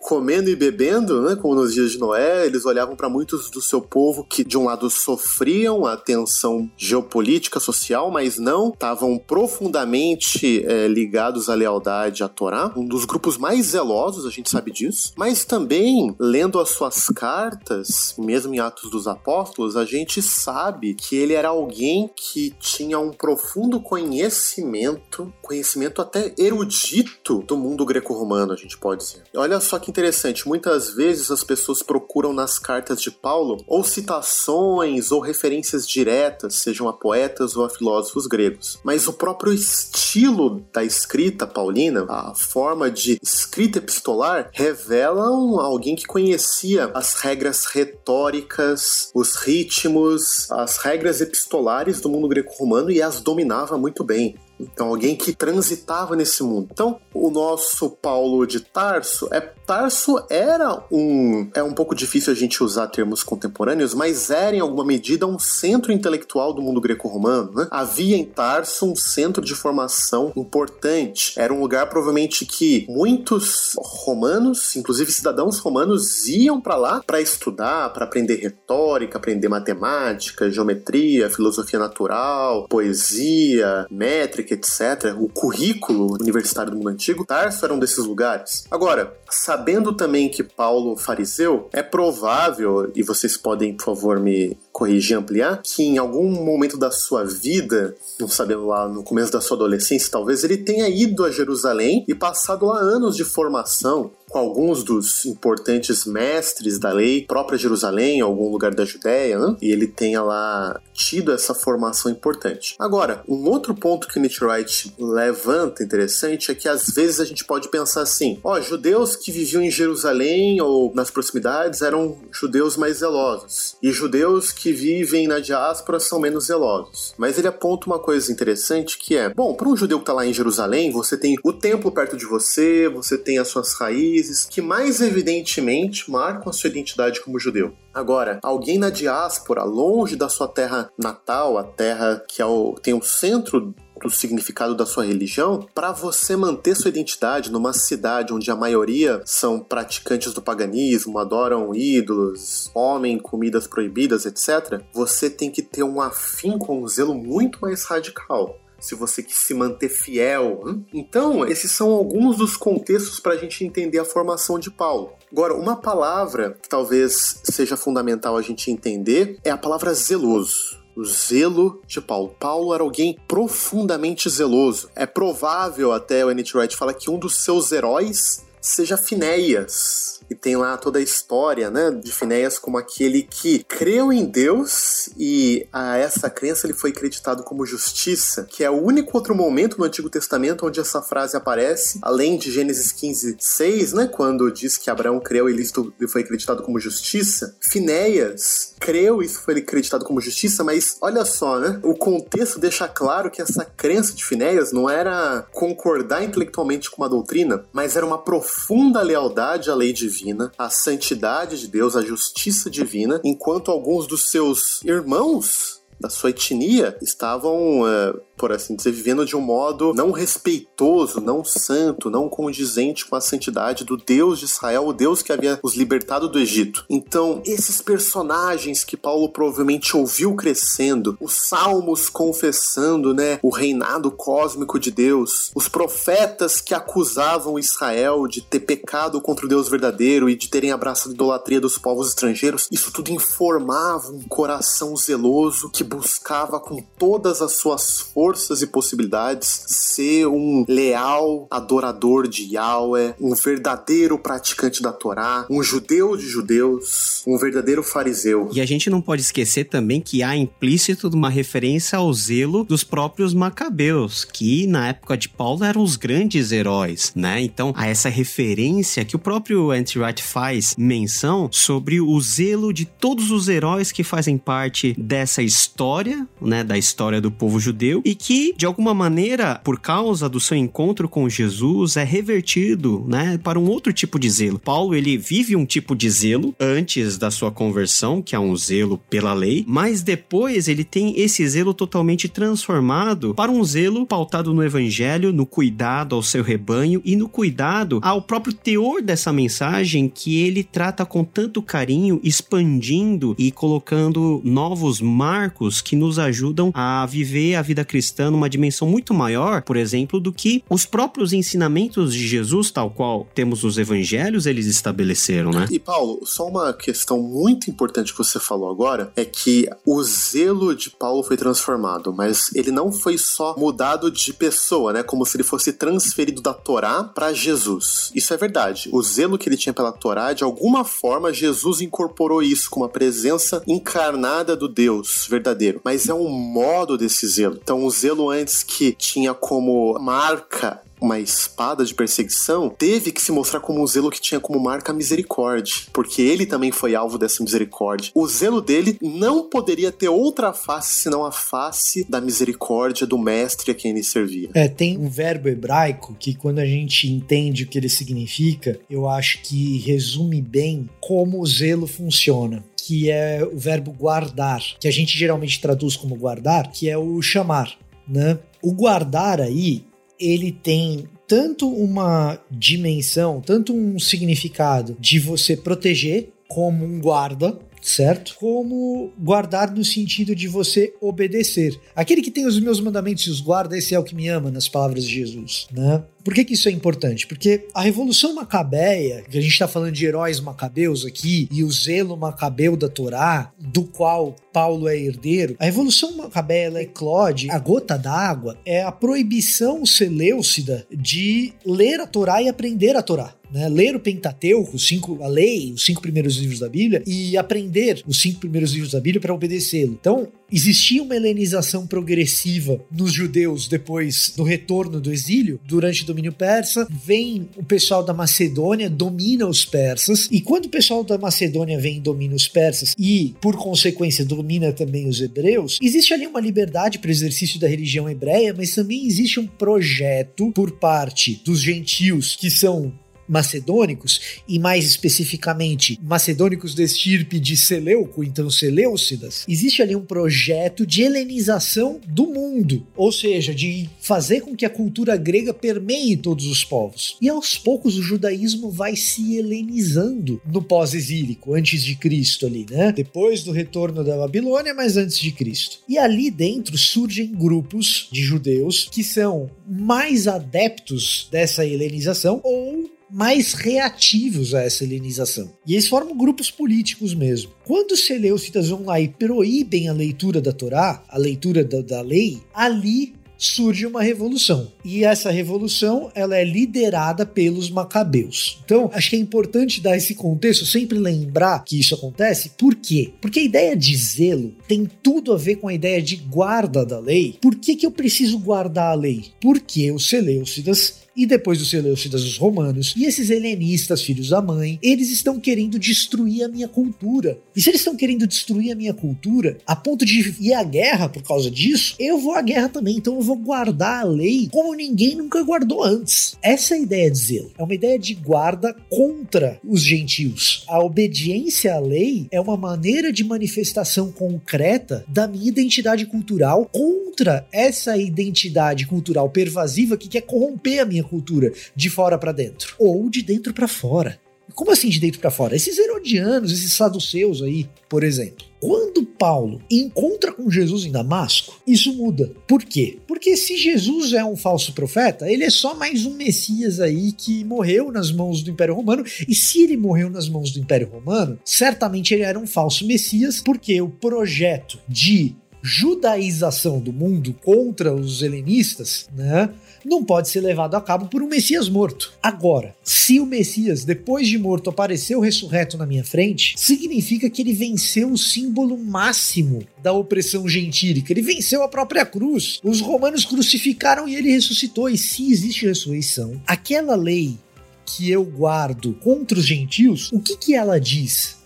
Speaker 3: comendo e bebendo, né, como nos dias de Noé, eles olhavam para muitos do seu povo que de um lado sofriam a tensão geopolítica, social, mas não estavam profundamente é, ligados à lealdade à Torá, um dos grupos mais zelosos, a gente sabe disso, mas também lendo as suas cartas, mesmo em Atos dos Apóstolos, a gente sabe que ele era alguém que tinha um profundo conhecimento, conhecimento até erudito do mundo greco-romano, a gente pode dizer. Olha só que interessante, muitas vezes as pessoas procuram nas cartas de Paulo ou citações ou referências diretas, sejam a poetas ou a filósofos gregos. Mas o próprio estilo da escrita paulina, a forma de escrita epistolar, revelam alguém que conhecia as regras retóricas, os ritmos, as regras epistolares do mundo greco-romano e as dominava muito bem. Então, alguém que transitava nesse mundo. Então, o nosso Paulo de Tarso é Tarso era um é um pouco difícil a gente usar termos contemporâneos, mas era em alguma medida um centro intelectual do mundo greco-romano. Né? Havia em Tarso um centro de formação importante. Era um lugar provavelmente que muitos romanos, inclusive cidadãos romanos, iam para lá para estudar, para aprender retórica, aprender matemática, geometria, filosofia natural, poesia, métrica etc., o currículo universitário do mundo antigo, Tarso era um desses lugares. Agora, sabendo também que Paulo fariseu, é provável, e vocês podem, por favor, me corrigir, ampliar, que em algum momento da sua vida, não sabendo lá no começo da sua adolescência, talvez ele tenha ido a Jerusalém e passado lá anos de formação com alguns dos importantes mestres da lei, própria Jerusalém, algum lugar da Judéia, né? e ele tenha lá tido essa formação importante. Agora, um outro ponto que Nietzsche Wright levanta interessante é que às vezes a gente pode pensar assim: ó, judeus que viviam em Jerusalém ou nas proximidades eram judeus mais zelosos, e judeus que vivem na diáspora são menos zelosos. Mas ele aponta uma coisa interessante que é: bom, para um judeu que está lá em Jerusalém, você tem o templo perto de você, você tem as suas raízes que mais evidentemente marcam a sua identidade como judeu. Agora, alguém na diáspora, longe da sua terra natal, a terra que é o, tem o centro do significado da sua religião, para você manter sua identidade numa cidade onde a maioria são praticantes do paganismo, adoram ídolos, comem comidas proibidas, etc., você tem que ter um afim com um zelo muito mais radical se você quis se manter fiel. Hein? Então, esses são alguns dos contextos para a gente entender a formação de Paulo. Agora, uma palavra que talvez seja fundamental a gente entender é a palavra zeloso o zelo de Paulo. Paulo era alguém profundamente zeloso. É provável, até o N.T. Wright fala que um dos seus heróis seja Finéias e tem lá toda a história, né, de Finéias como aquele que creu em Deus e a essa crença ele foi acreditado como justiça, que é o único outro momento no Antigo Testamento onde essa frase aparece, além de Gênesis 15, 6, né, quando diz que Abraão creu e isto foi acreditado como justiça. Finéias creu e isso foi acreditado como justiça, mas olha só, né, o contexto deixa claro que essa crença de Finéias não era concordar intelectualmente com uma doutrina, mas era uma profunda lealdade à lei divina divina, a santidade de Deus, a justiça divina, enquanto alguns dos seus irmãos da sua etnia estavam uh, por assim dizer, vivendo de um modo não respeitoso, não santo, não condizente com a santidade do Deus de Israel, o Deus que havia os libertado do Egito. Então, esses personagens que Paulo provavelmente ouviu crescendo, os salmos confessando, né, o reinado cósmico de Deus, os profetas que acusavam Israel de ter pecado contra o Deus verdadeiro e de terem abraçado a idolatria dos povos estrangeiros, isso tudo informava um coração zeloso que buscava com todas as suas forças forças e possibilidades, ser um leal adorador de Yahweh, um verdadeiro praticante da Torá, um judeu de judeus, um verdadeiro fariseu.
Speaker 2: E a gente não pode esquecer também que há implícito uma referência ao zelo dos próprios macabeus, que na época de Paulo eram os grandes heróis, né? Então, há essa referência que o próprio Anti-Wright faz menção sobre o zelo de todos os heróis que fazem parte dessa história, né, da história do povo judeu e que de alguma maneira, por causa do seu encontro com Jesus, é revertido, né, para um outro tipo de zelo. Paulo, ele vive um tipo de zelo antes da sua conversão, que é um zelo pela lei, mas depois ele tem esse zelo totalmente transformado para um zelo pautado no evangelho, no cuidado ao seu rebanho e no cuidado ao próprio teor dessa mensagem que ele trata com tanto carinho, expandindo e colocando novos marcos que nos ajudam a viver a vida cristã numa dimensão muito maior, por exemplo, do que os próprios ensinamentos de Jesus, tal qual temos nos evangelhos, eles estabeleceram, né?
Speaker 3: E Paulo, só uma questão muito importante que você falou agora é que o zelo de Paulo foi transformado, mas ele não foi só mudado de pessoa, né? Como se ele fosse transferido da Torá para Jesus. Isso é verdade. O zelo que ele tinha pela Torá, de alguma forma, Jesus incorporou isso com uma presença encarnada do Deus verdadeiro. Mas é um modo desse zelo. Então, o zelo antes que tinha como marca uma espada de perseguição, teve que se mostrar como um zelo que tinha como marca a misericórdia, porque ele também foi alvo dessa misericórdia. O zelo dele não poderia ter outra face senão a face da misericórdia do mestre a quem ele servia.
Speaker 4: É, tem um verbo hebraico que quando a gente entende o que ele significa, eu acho que resume bem como o zelo funciona que é o verbo guardar, que a gente geralmente traduz como guardar, que é o chamar, né? O guardar aí ele tem tanto uma dimensão, tanto um significado de você proteger como um guarda, certo? Como guardar no sentido de você obedecer. Aquele que tem os meus mandamentos e os guarda, esse é o que me ama, nas palavras de Jesus, né? Por que, que isso é importante? Porque a Revolução Macabeia, que a gente está falando de heróis macabeus aqui, e o zelo macabeu da Torá, do qual Paulo é herdeiro, a Revolução Macabeia ela eclode, a gota d'água é a proibição seleucida de ler a Torá e aprender a Torá. Né, ler o Pentateuco, cinco, a lei, os cinco primeiros livros da Bíblia, e aprender os cinco primeiros livros da Bíblia para obedecê-lo. Então, existia uma helenização progressiva nos judeus depois do retorno do exílio, durante o domínio persa. Vem o pessoal da Macedônia, domina os persas, e quando o pessoal da Macedônia vem e domina os persas, e por consequência domina também os hebreus, existe ali uma liberdade para o exercício da religião hebreia, mas também existe um projeto por parte dos gentios que são macedônicos, e mais especificamente macedônicos de estirpe de Seleuco, então Seleucidas, existe ali um projeto de helenização do mundo, ou seja, de fazer com que a cultura grega permeie todos os povos. E aos poucos o judaísmo vai se helenizando no pós-exílico, antes de Cristo ali, né? Depois do retorno da Babilônia, mas antes de Cristo. E ali dentro surgem grupos de judeus que são mais adeptos dessa helenização ou mais reativos a essa helenização. E eles formam grupos políticos mesmo. Quando os seleucitas vão lá e proíbem a leitura da Torá, a leitura da, da lei, ali surge uma revolução. E essa revolução, ela é liderada pelos macabeus. Então, acho que é importante dar esse contexto, sempre lembrar que isso acontece. Por quê? Porque a ideia de zelo tem tudo a ver com a ideia de guarda da lei. Por que, que eu preciso guardar a lei? Porque os Seleucidas e depois dos Seleucidas os romanos, e esses helenistas, filhos da mãe, eles estão querendo destruir a minha cultura. E se eles estão querendo destruir a minha cultura, a ponto de ir à guerra por causa disso, eu vou à guerra também, então eu vou guardar a lei como ninguém nunca guardou antes. Essa é a ideia de zelo. É uma ideia de guarda contra os gentios. A obediência à lei é uma maneira de manifestação concreta da minha identidade cultural contra essa identidade cultural pervasiva que quer corromper a minha cultura de fora para dentro ou de dentro para fora. Como assim de dentro para fora? Esses herodianos, esses saduceus aí, por exemplo. Quando Paulo encontra com Jesus em Damasco, isso muda. Por quê? Porque se Jesus é um falso profeta, ele é só mais um Messias aí que morreu nas mãos do Império Romano. E se ele morreu nas mãos do Império Romano, certamente ele era um falso Messias, porque o projeto de judaização do mundo contra os helenistas, né? Não pode ser levado a cabo por um Messias morto. Agora, se o Messias, depois de morto, apareceu ressurreto na minha frente, significa que ele venceu o símbolo máximo da opressão gentílica. Ele venceu a própria cruz. Os romanos crucificaram e ele ressuscitou. E se existe ressurreição, aquela lei que eu guardo contra os gentios, o que, que ela diz?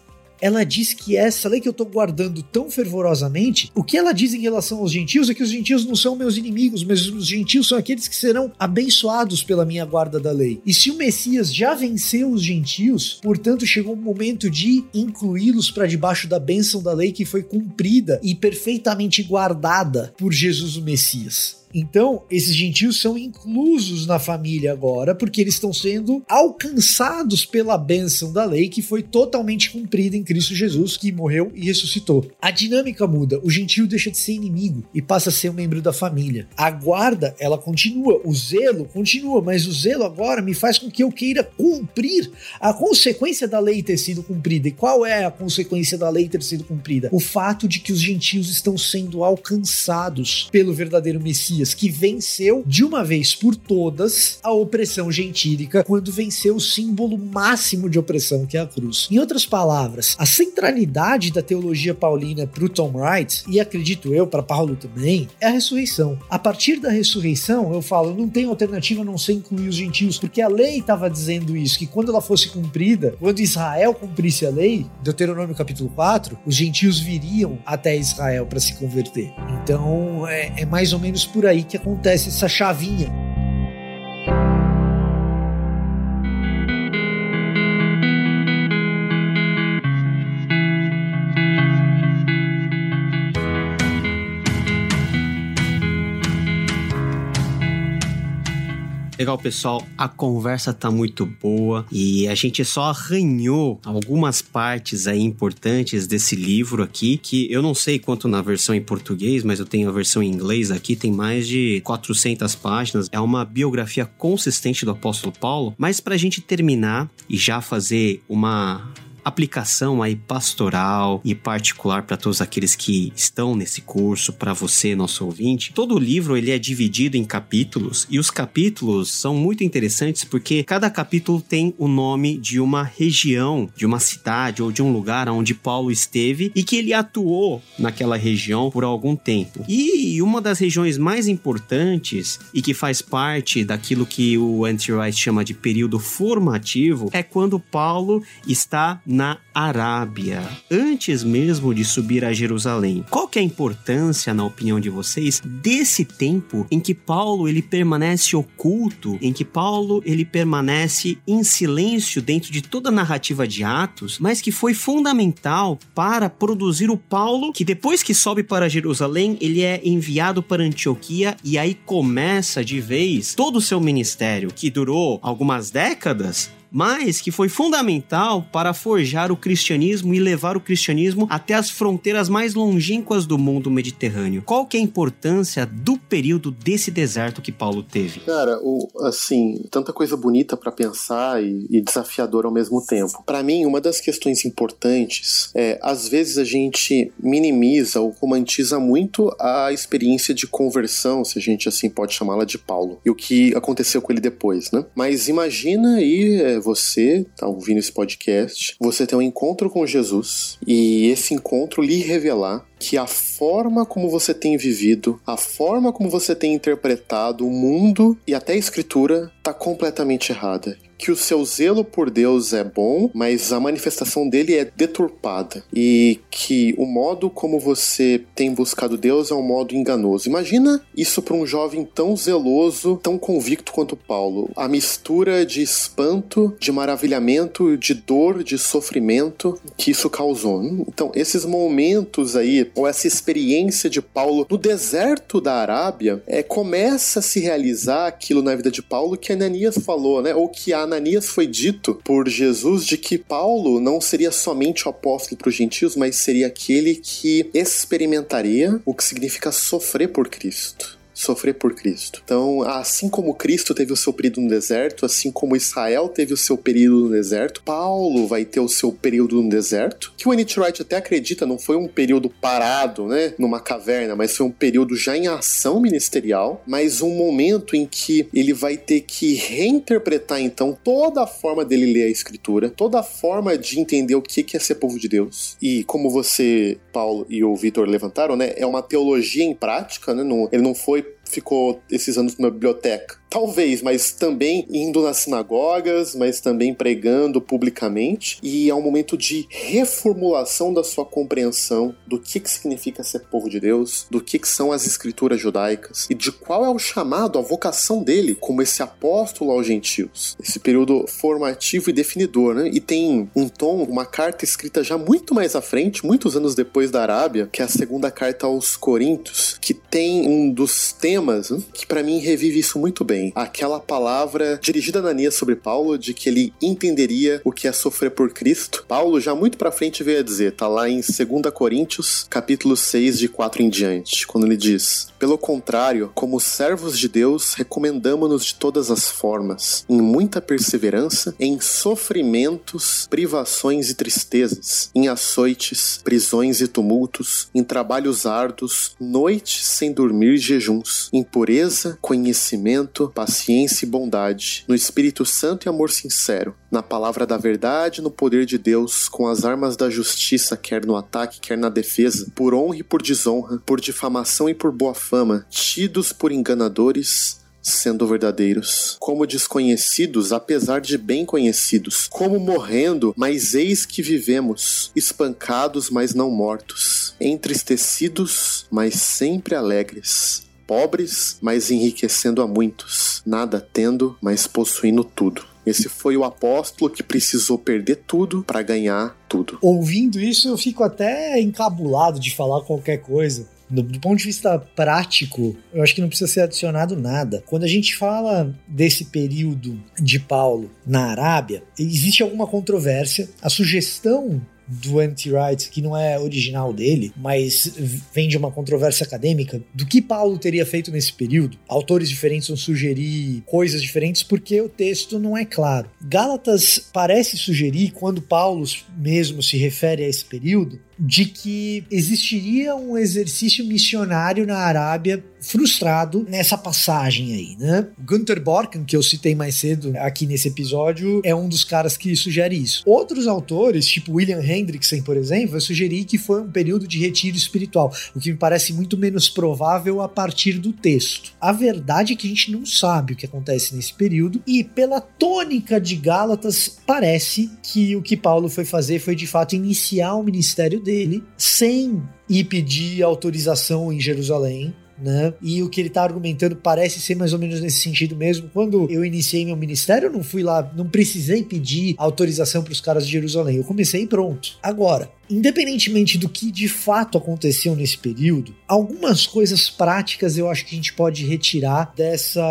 Speaker 4: Ela diz que essa lei que eu estou guardando tão fervorosamente, o que ela diz em relação aos gentios é que os gentios não são meus inimigos, mas os gentios são aqueles que serão abençoados pela minha guarda da lei. E se o Messias já venceu os gentios, portanto chegou o momento de incluí-los para debaixo da bênção da lei que foi cumprida e perfeitamente guardada por Jesus o Messias. Então, esses gentios são inclusos na família agora, porque eles estão sendo alcançados pela bênção da lei que foi totalmente cumprida em Cristo Jesus, que morreu e ressuscitou. A dinâmica muda, o gentio deixa de ser inimigo e passa a ser um membro da família. A guarda, ela continua, o zelo continua, mas o zelo agora me faz com que eu queira cumprir a consequência da lei ter sido cumprida. E qual é a consequência da lei ter sido cumprida? O fato de que os gentios estão sendo alcançados pelo verdadeiro Messias que venceu de uma vez por todas a opressão gentílica quando venceu o símbolo máximo de opressão que é a cruz. Em outras palavras, a centralidade da teologia paulina para o Tom Wright, e acredito eu para Paulo também, é a ressurreição. A partir da ressurreição, eu falo, não tem alternativa a não ser incluir os gentios, porque a lei estava dizendo isso, que quando ela fosse cumprida, quando Israel cumprisse a lei, Deuteronômio capítulo 4, os gentios viriam até Israel para se converter. Então, é, é mais ou menos por aí aí que acontece essa chavinha.
Speaker 2: Legal, pessoal. A conversa tá muito boa e a gente só arranhou algumas partes aí importantes desse livro aqui, que eu não sei quanto na versão em português, mas eu tenho a versão em inglês aqui, tem mais de 400 páginas. É uma biografia consistente do apóstolo Paulo, mas pra gente terminar e já fazer uma aplicação aí pastoral e particular para todos aqueles que estão nesse curso, para você, nosso ouvinte. Todo o livro ele é dividido em capítulos e os capítulos são muito interessantes porque cada capítulo tem o nome de uma região, de uma cidade ou de um lugar onde Paulo esteve e que ele atuou naquela região por algum tempo. E uma das regiões mais importantes e que faz parte daquilo que o Anti-Wright chama de período formativo é quando Paulo está na Arábia, antes mesmo de subir a Jerusalém. Qual que é a importância, na opinião de vocês, desse tempo em que Paulo ele permanece oculto, em que Paulo ele permanece em silêncio dentro de toda a narrativa de Atos, mas que foi fundamental para produzir o Paulo que depois que sobe para Jerusalém, ele é enviado para Antioquia e aí começa de vez todo o seu ministério, que durou algumas décadas, mas que foi fundamental para forjar o cristianismo e levar o cristianismo até as fronteiras mais longínquas do mundo mediterrâneo. Qual que é a importância do período desse deserto que Paulo teve?
Speaker 3: Cara, o, assim, tanta coisa bonita para pensar e, e desafiador ao mesmo tempo. Para mim, uma das questões importantes é, às vezes a gente minimiza ou romantiza muito a experiência de conversão, se a gente assim pode chamá-la de Paulo, e o que aconteceu com ele depois, né? Mas imagina aí é, você tá ouvindo esse podcast, você tem um encontro com Jesus e esse encontro lhe revelar que a forma como você tem vivido, a forma como você tem interpretado o mundo e até a escritura tá completamente errada que o seu zelo por Deus é bom, mas a manifestação dele é deturpada e que o modo como você tem buscado Deus é um modo enganoso. Imagina isso para um jovem tão zeloso, tão convicto quanto Paulo. A mistura de espanto, de maravilhamento, de dor, de sofrimento que isso causou. Então, esses momentos aí, ou essa experiência de Paulo no deserto da Arábia, é, começa a se realizar aquilo na vida de Paulo que Ananias falou, né? Ou que Ananias foi dito por Jesus de que Paulo não seria somente o apóstolo para os gentios, mas seria aquele que experimentaria o que significa sofrer por Cristo. Sofrer por Cristo. Então, assim como Cristo teve o seu período no deserto, assim como Israel teve o seu período no deserto, Paulo vai ter o seu período no deserto, que o N.T. Wright até acredita não foi um período parado, né, numa caverna, mas foi um período já em ação ministerial, mas um momento em que ele vai ter que reinterpretar então toda a forma dele ler a escritura, toda a forma de entender o que é ser povo de Deus. E como você, Paulo e o Vitor levantaram, né, é uma teologia em prática, né, não, ele não foi ficou esses anos numa biblioteca. Talvez, mas também indo nas sinagogas, mas também pregando publicamente. E é um momento de reformulação da sua compreensão do que, que significa ser povo de Deus, do que, que são as escrituras judaicas e de qual é o chamado, a vocação dele como esse apóstolo aos gentios. Esse período formativo e definidor, né? E tem um tom, uma carta escrita já muito mais à frente, muitos anos depois da Arábia, que é a segunda carta aos Coríntios, que tem um dos temas né, que para mim revive isso muito bem aquela palavra dirigida a Ananias sobre Paulo de que ele entenderia o que é sofrer por Cristo. Paulo já muito para frente veio a dizer, tá lá em 2 Coríntios, capítulo 6, de 4 em diante, quando ele diz: "Pelo contrário, como servos de Deus, recomendamos-nos de todas as formas, em muita perseverança, em sofrimentos, privações e tristezas, em açoites, prisões e tumultos, em trabalhos árduos, noites sem dormir, jejuns, em pureza, paciência e bondade, no Espírito Santo e amor sincero, na palavra da verdade, no poder de Deus, com as armas da justiça, quer no ataque, quer na defesa, por honra e por desonra, por difamação e por boa fama, tidos por enganadores, sendo verdadeiros, como desconhecidos, apesar de bem conhecidos, como morrendo, mas eis que vivemos, espancados, mas não mortos, entristecidos, mas sempre alegres, pobres, mas enriquecendo a muitos, nada tendo, mas possuindo tudo. Esse foi o apóstolo que precisou perder tudo para ganhar tudo.
Speaker 4: Ouvindo isso, eu fico até encabulado de falar qualquer coisa. Do, do, ponto de vista prático, eu acho que não precisa ser adicionado nada. Quando a gente fala desse período de Paulo na Arábia, existe alguma controvérsia. A sugestão do anti-right, que não é original dele, mas vem de uma controvérsia acadêmica, do que Paulo teria feito nesse período. Autores diferentes vão sugerir coisas diferentes porque o texto não é claro. Gálatas parece sugerir, quando Paulo mesmo se refere a esse período, de que existiria um exercício missionário na Arábia frustrado nessa passagem aí, né? Gunther Borken, que eu citei mais cedo aqui nesse episódio, é um dos caras que sugere isso. Outros autores, tipo William Hendrickson, por exemplo, vai sugerir que foi um período de retiro espiritual, o que me parece muito menos provável a partir do texto. A verdade é que a gente não sabe o que acontece nesse período e pela tônica de Gálatas parece que o que Paulo foi fazer foi de fato iniciar o ministério dele sem ir pedir autorização em Jerusalém, né? E o que ele está argumentando parece ser mais ou menos nesse sentido mesmo. Quando eu iniciei meu ministério, eu não fui lá, não precisei pedir autorização para os caras de Jerusalém. Eu comecei pronto. Agora, independentemente do que de fato aconteceu nesse período, algumas coisas práticas eu acho que a gente pode retirar dessa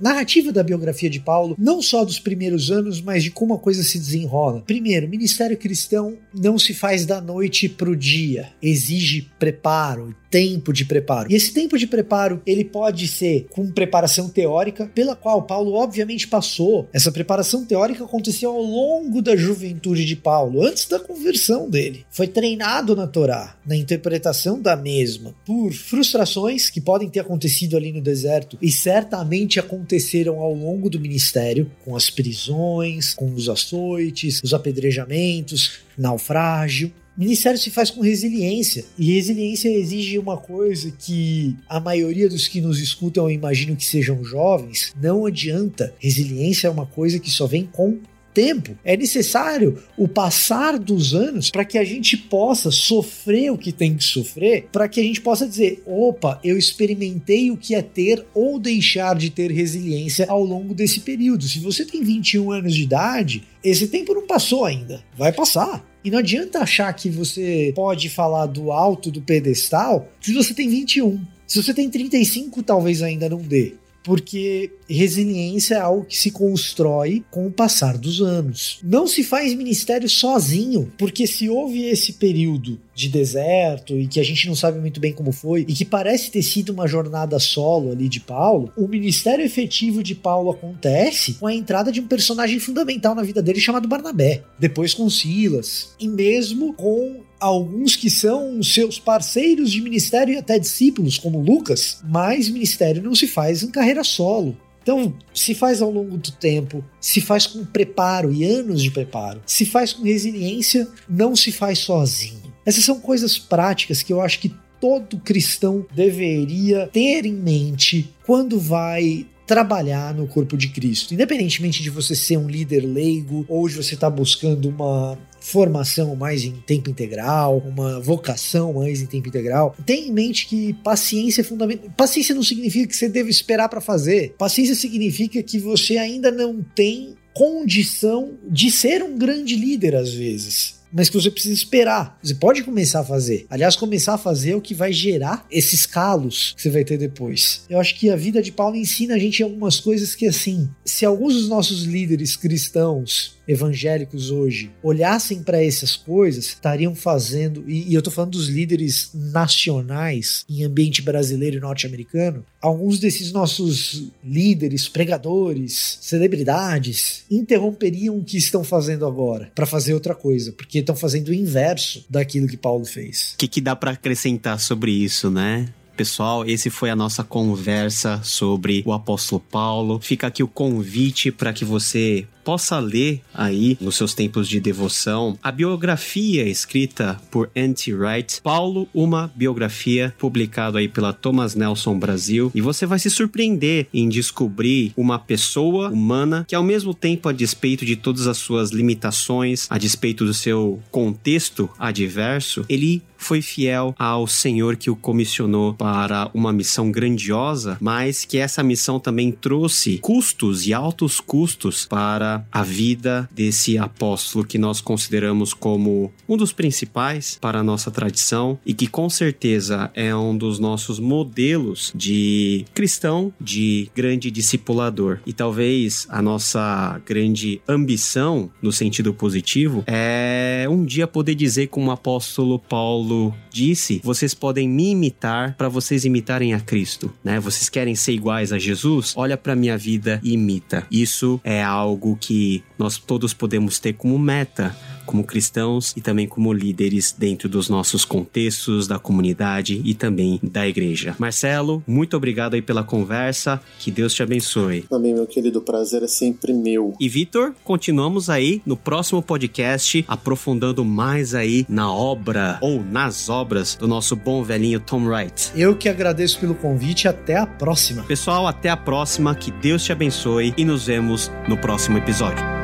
Speaker 4: narrativa da biografia de Paulo, não só dos primeiros anos, mas de como a coisa se desenrola. Primeiro, ministério cristão não se faz da noite para o dia, exige preparo, tempo de preparo. E esse tempo de preparo, ele pode ser com preparação teórica, pela qual Paulo obviamente passou. Essa preparação teórica aconteceu ao longo da juventude de Paulo, antes da conversão dele foi treinado na Torá, na interpretação da mesma, por frustrações que podem ter acontecido ali no deserto e certamente aconteceram ao longo do ministério, com as prisões, com os açoites, os apedrejamentos, naufrágio. Ministério se faz com resiliência, e resiliência exige uma coisa que a maioria dos que nos escutam, eu imagino que sejam jovens, não adianta. Resiliência é uma coisa que só vem com tempo, é necessário o passar dos anos para que a gente possa sofrer o que tem que sofrer, para que a gente possa dizer: opa, eu experimentei o que é ter ou deixar de ter resiliência ao longo desse período. Se você tem 21 anos de idade, esse tempo não passou ainda, vai passar. E não adianta achar que você pode falar do alto do pedestal se você tem 21. Se você tem 35, talvez ainda não dê porque resiliência é algo que se constrói com o passar dos anos. Não se faz ministério sozinho, porque se houve esse período de deserto e que a gente não sabe muito bem como foi e que parece ter sido uma jornada solo ali de Paulo, o ministério efetivo de Paulo acontece com a entrada de um personagem fundamental na vida dele chamado Barnabé, depois com Silas, e mesmo com alguns que são seus parceiros de ministério e até discípulos, como Lucas, mas ministério não se faz em carreira solo. Então, se faz ao longo do tempo, se faz com preparo e anos de preparo, se faz com resiliência, não se faz sozinho. Essas são coisas práticas que eu acho que todo cristão deveria ter em mente quando vai trabalhar no corpo de Cristo. Independentemente de você ser um líder leigo ou de você estar tá buscando uma formação mais em tempo integral, uma vocação mais em tempo integral, tenha em mente que paciência é fundamental. Paciência não significa que você deve esperar para fazer. Paciência significa que você ainda não tem condição de ser um grande líder às vezes mas que você precisa esperar. Você pode começar a fazer. Aliás, começar a fazer é o que vai gerar esses calos que você vai ter depois. Eu acho que a vida de Paulo ensina a gente algumas coisas que, assim, se alguns dos nossos líderes cristãos evangélicos hoje olhassem para essas coisas, estariam fazendo, e, e eu estou falando dos líderes nacionais em ambiente brasileiro e norte-americano, alguns desses nossos líderes, pregadores, celebridades, interromperiam o que estão fazendo agora para fazer outra coisa, porque estão fazendo o inverso daquilo que Paulo fez.
Speaker 2: O que, que dá para acrescentar sobre isso, né? Pessoal, esse foi a nossa conversa sobre o apóstolo Paulo. Fica aqui o convite para que você possa ler aí nos seus tempos de devoção a biografia escrita por N.T. Wright, Paulo, uma biografia publicada aí pela Thomas Nelson Brasil, e você vai se surpreender em descobrir uma pessoa humana que ao mesmo tempo a despeito de todas as suas limitações, a despeito do seu contexto adverso, ele foi fiel ao Senhor que o comissionou para uma missão grandiosa, mas que essa missão também trouxe custos e altos custos para a vida desse apóstolo que nós consideramos como um dos principais para a nossa tradição e que com certeza é um dos nossos modelos de cristão, de grande discipulador. E talvez a nossa grande ambição no sentido positivo é um dia poder dizer como o apóstolo Paulo Paulo disse, vocês podem me imitar para vocês imitarem a Cristo, né? Vocês querem ser iguais a Jesus? Olha para minha vida e imita. Isso é algo que nós todos podemos ter como meta como cristãos e também como líderes dentro dos nossos contextos, da comunidade e também da igreja. Marcelo, muito obrigado aí pela conversa, que Deus te abençoe.
Speaker 3: Também, meu querido, prazer é sempre meu.
Speaker 2: E Vitor, continuamos aí no próximo podcast, aprofundando mais aí na obra ou nas obras do nosso bom velhinho Tom Wright.
Speaker 4: Eu que agradeço pelo convite, até a próxima.
Speaker 2: Pessoal, até a próxima, que Deus te abençoe e nos vemos no próximo episódio.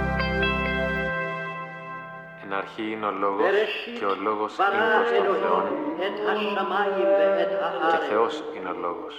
Speaker 5: Αρχή είναι ο Λόγος και ο Λόγος είναι προς τον Θεό και Θεός είναι ο Λόγος.